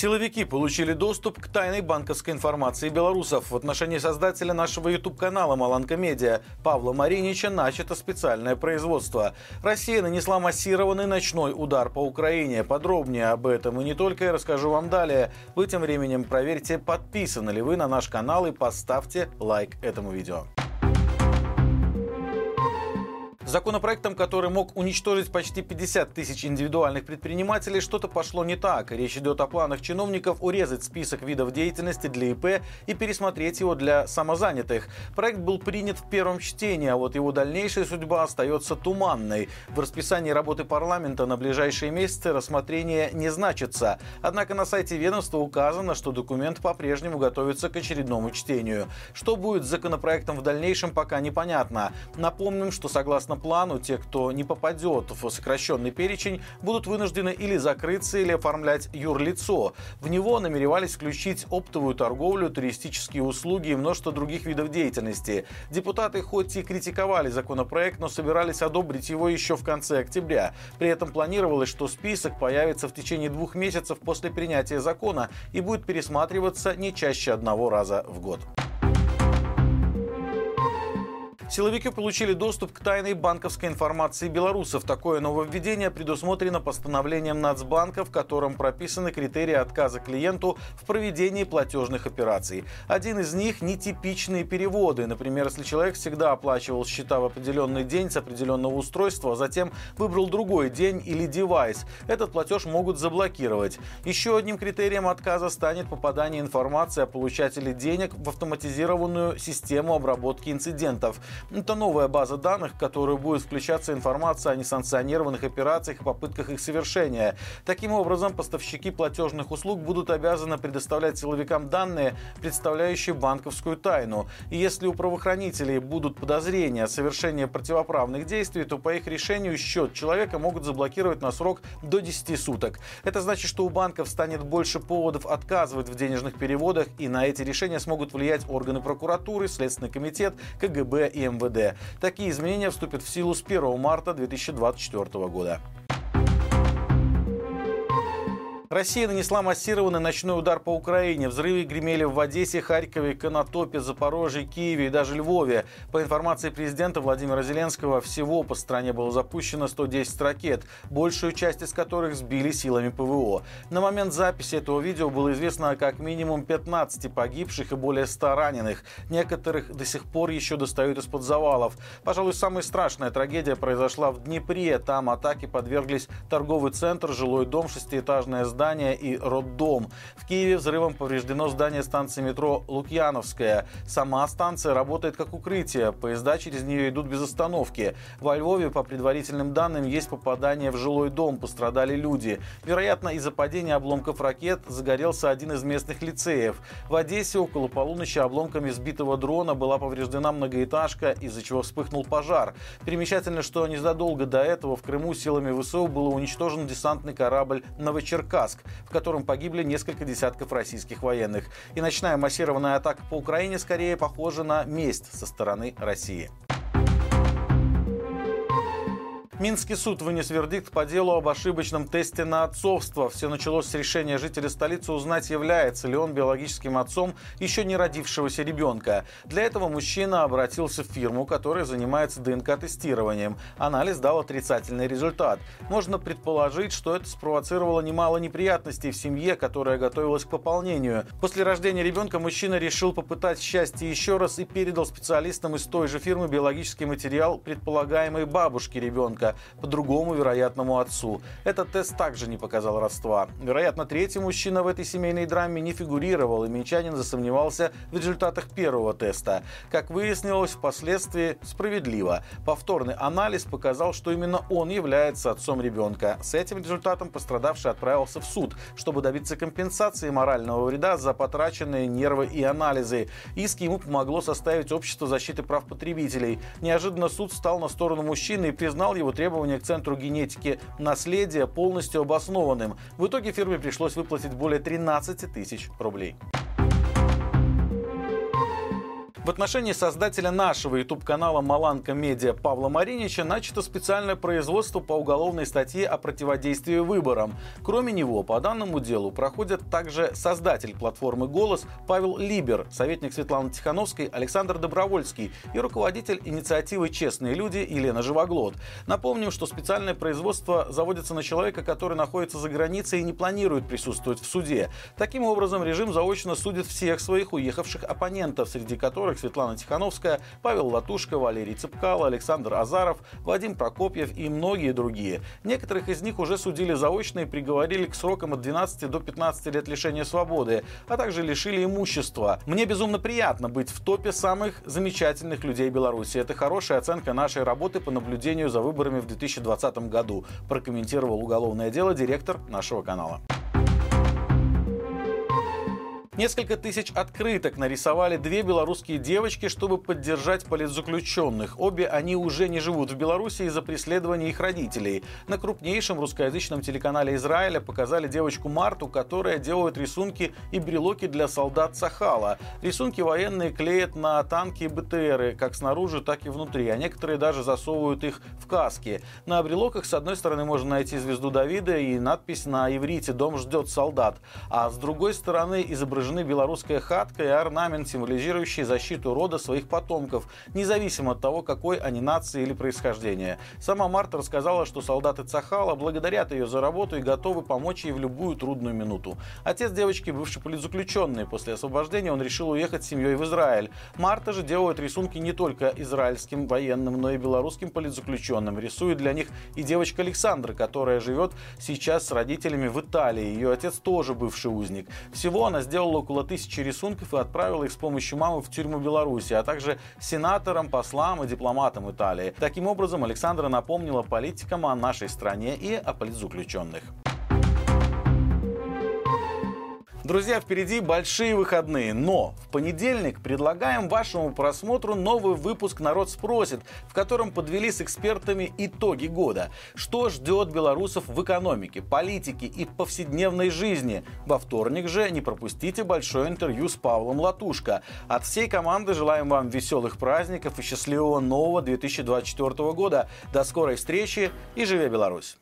Силовики получили доступ к тайной банковской информации белорусов. В отношении создателя нашего YouTube-канала «Маланка Медиа» Павла Маринича начато специальное производство. Россия нанесла массированный ночной удар по Украине. Подробнее об этом и не только я расскажу вам далее. Вы тем временем проверьте, подписаны ли вы на наш канал и поставьте лайк этому видео. Законопроектом, который мог уничтожить почти 50 тысяч индивидуальных предпринимателей, что-то пошло не так. Речь идет о планах чиновников урезать список видов деятельности для ИП и пересмотреть его для самозанятых. Проект был принят в первом чтении, а вот его дальнейшая судьба остается туманной. В расписании работы парламента на ближайшие месяцы рассмотрение не значится. Однако на сайте ведомства указано, что документ по-прежнему готовится к очередному чтению. Что будет с законопроектом в дальнейшем, пока непонятно. Напомним, что согласно плану те, кто не попадет в сокращенный перечень, будут вынуждены или закрыться, или оформлять юрлицо. В него намеревались включить оптовую торговлю, туристические услуги и множество других видов деятельности. Депутаты хоть и критиковали законопроект, но собирались одобрить его еще в конце октября. При этом планировалось, что список появится в течение двух месяцев после принятия закона и будет пересматриваться не чаще одного раза в год. Силовики получили доступ к тайной банковской информации белорусов. Такое нововведение предусмотрено постановлением Нацбанка, в котором прописаны критерии отказа клиенту в проведении платежных операций. Один из них – нетипичные переводы. Например, если человек всегда оплачивал счета в определенный день с определенного устройства, а затем выбрал другой день или девайс, этот платеж могут заблокировать. Еще одним критерием отказа станет попадание информации о получателе денег в автоматизированную систему обработки инцидентов. Это новая база данных, в которую будет включаться информация о несанкционированных операциях и попытках их совершения. Таким образом, поставщики платежных услуг будут обязаны предоставлять силовикам данные, представляющие банковскую тайну. И если у правоохранителей будут подозрения о совершении противоправных действий, то по их решению счет человека могут заблокировать на срок до 10 суток. Это значит, что у банков станет больше поводов отказывать в денежных переводах, и на эти решения смогут влиять органы прокуратуры, Следственный комитет, КГБ и МВД. Такие изменения вступят в силу с 1 марта 2024 года. Россия нанесла массированный ночной удар по Украине. Взрывы гремели в Одессе, Харькове, Конотопе, Запорожье, Киеве и даже Львове. По информации президента Владимира Зеленского, всего по стране было запущено 110 ракет, большую часть из которых сбили силами ПВО. На момент записи этого видео было известно о как минимум 15 погибших и более 100 раненых. Некоторых до сих пор еще достают из-под завалов. Пожалуй, самая страшная трагедия произошла в Днепре. Там атаки подверглись торговый центр, жилой дом, шестиэтажное здание здание и роддом. В Киеве взрывом повреждено здание станции метро Лукьяновская. Сама станция работает как укрытие. Поезда через нее идут без остановки. Во Львове, по предварительным данным, есть попадание в жилой дом. Пострадали люди. Вероятно, из-за падения обломков ракет загорелся один из местных лицеев. В Одессе около полуночи обломками сбитого дрона была повреждена многоэтажка, из-за чего вспыхнул пожар. Примечательно, что незадолго до этого в Крыму силами ВСУ был уничтожен десантный корабль «Новочеркасск». Брянск, в котором погибли несколько десятков российских военных. И ночная массированная атака по Украине скорее похожа на месть со стороны России. Минский суд вынес вердикт по делу об ошибочном тесте на отцовство. Все началось с решения жителя столицы узнать, является ли он биологическим отцом еще не родившегося ребенка. Для этого мужчина обратился в фирму, которая занимается ДНК-тестированием. Анализ дал отрицательный результат. Можно предположить, что это спровоцировало немало неприятностей в семье, которая готовилась к пополнению. После рождения ребенка мужчина решил попытать счастье еще раз и передал специалистам из той же фирмы биологический материал предполагаемой бабушки ребенка по другому вероятному отцу. Этот тест также не показал родства. Вероятно, третий мужчина в этой семейной драме не фигурировал, и минчанин засомневался в результатах первого теста. Как выяснилось, впоследствии справедливо. Повторный анализ показал, что именно он является отцом ребенка. С этим результатом пострадавший отправился в суд, чтобы добиться компенсации морального вреда за потраченные нервы и анализы. Иск ему помогло составить Общество защиты прав потребителей. Неожиданно суд стал на сторону мужчины и признал его требования к Центру генетики наследия полностью обоснованным. В итоге фирме пришлось выплатить более 13 тысяч рублей. В отношении создателя нашего YouTube-канала «Маланка Медиа» Павла Маринича начато специальное производство по уголовной статье о противодействии выборам. Кроме него, по данному делу проходят также создатель платформы «Голос» Павел Либер, советник Светланы Тихановской Александр Добровольский и руководитель инициативы «Честные люди» Елена Живоглот. Напомним, что специальное производство заводится на человека, который находится за границей и не планирует присутствовать в суде. Таким образом, режим заочно судит всех своих уехавших оппонентов, среди которых которых Светлана Тихановская, Павел Латушко, Валерий Цыпкало, Александр Азаров, Вадим Прокопьев и многие другие. Некоторых из них уже судили заочно и приговорили к срокам от 12 до 15 лет лишения свободы, а также лишили имущества. Мне безумно приятно быть в топе самых замечательных людей Беларуси. Это хорошая оценка нашей работы по наблюдению за выборами в 2020 году, прокомментировал уголовное дело директор нашего канала. Несколько тысяч открыток нарисовали две белорусские девочки, чтобы поддержать политзаключенных. Обе они уже не живут в Беларуси из-за преследования их родителей. На крупнейшем русскоязычном телеканале Израиля показали девочку Марту, которая делает рисунки и брелоки для солдат Сахала. Рисунки военные клеят на танки и БТРы, как снаружи, так и внутри, а некоторые даже засовывают их в каски. На брелоках с одной стороны можно найти звезду Давида и надпись на иврите «Дом ждет солдат», а с другой стороны изображены изображены белорусская хатка и орнамент, символизирующий защиту рода своих потомков, независимо от того, какой они нации или происхождения. Сама Марта рассказала, что солдаты Цахала благодарят ее за работу и готовы помочь ей в любую трудную минуту. Отец девочки, бывший политзаключенный, после освобождения он решил уехать с семьей в Израиль. Марта же делает рисунки не только израильским военным, но и белорусским политзаключенным. Рисует для них и девочка Александра, которая живет сейчас с родителями в Италии. Ее отец тоже бывший узник. Всего она сделала около тысячи рисунков и отправила их с помощью мамы в тюрьму Беларуси, а также сенаторам, послам и дипломатам Италии. Таким образом, Александра напомнила политикам о нашей стране и о политзаключенных. Друзья, впереди большие выходные, но в понедельник предлагаем вашему просмотру новый выпуск «Народ спросит», в котором подвели с экспертами итоги года. Что ждет белорусов в экономике, политике и повседневной жизни? Во вторник же не пропустите большое интервью с Павлом Латушко. От всей команды желаем вам веселых праздников и счастливого нового 2024 года. До скорой встречи и живи Беларусь!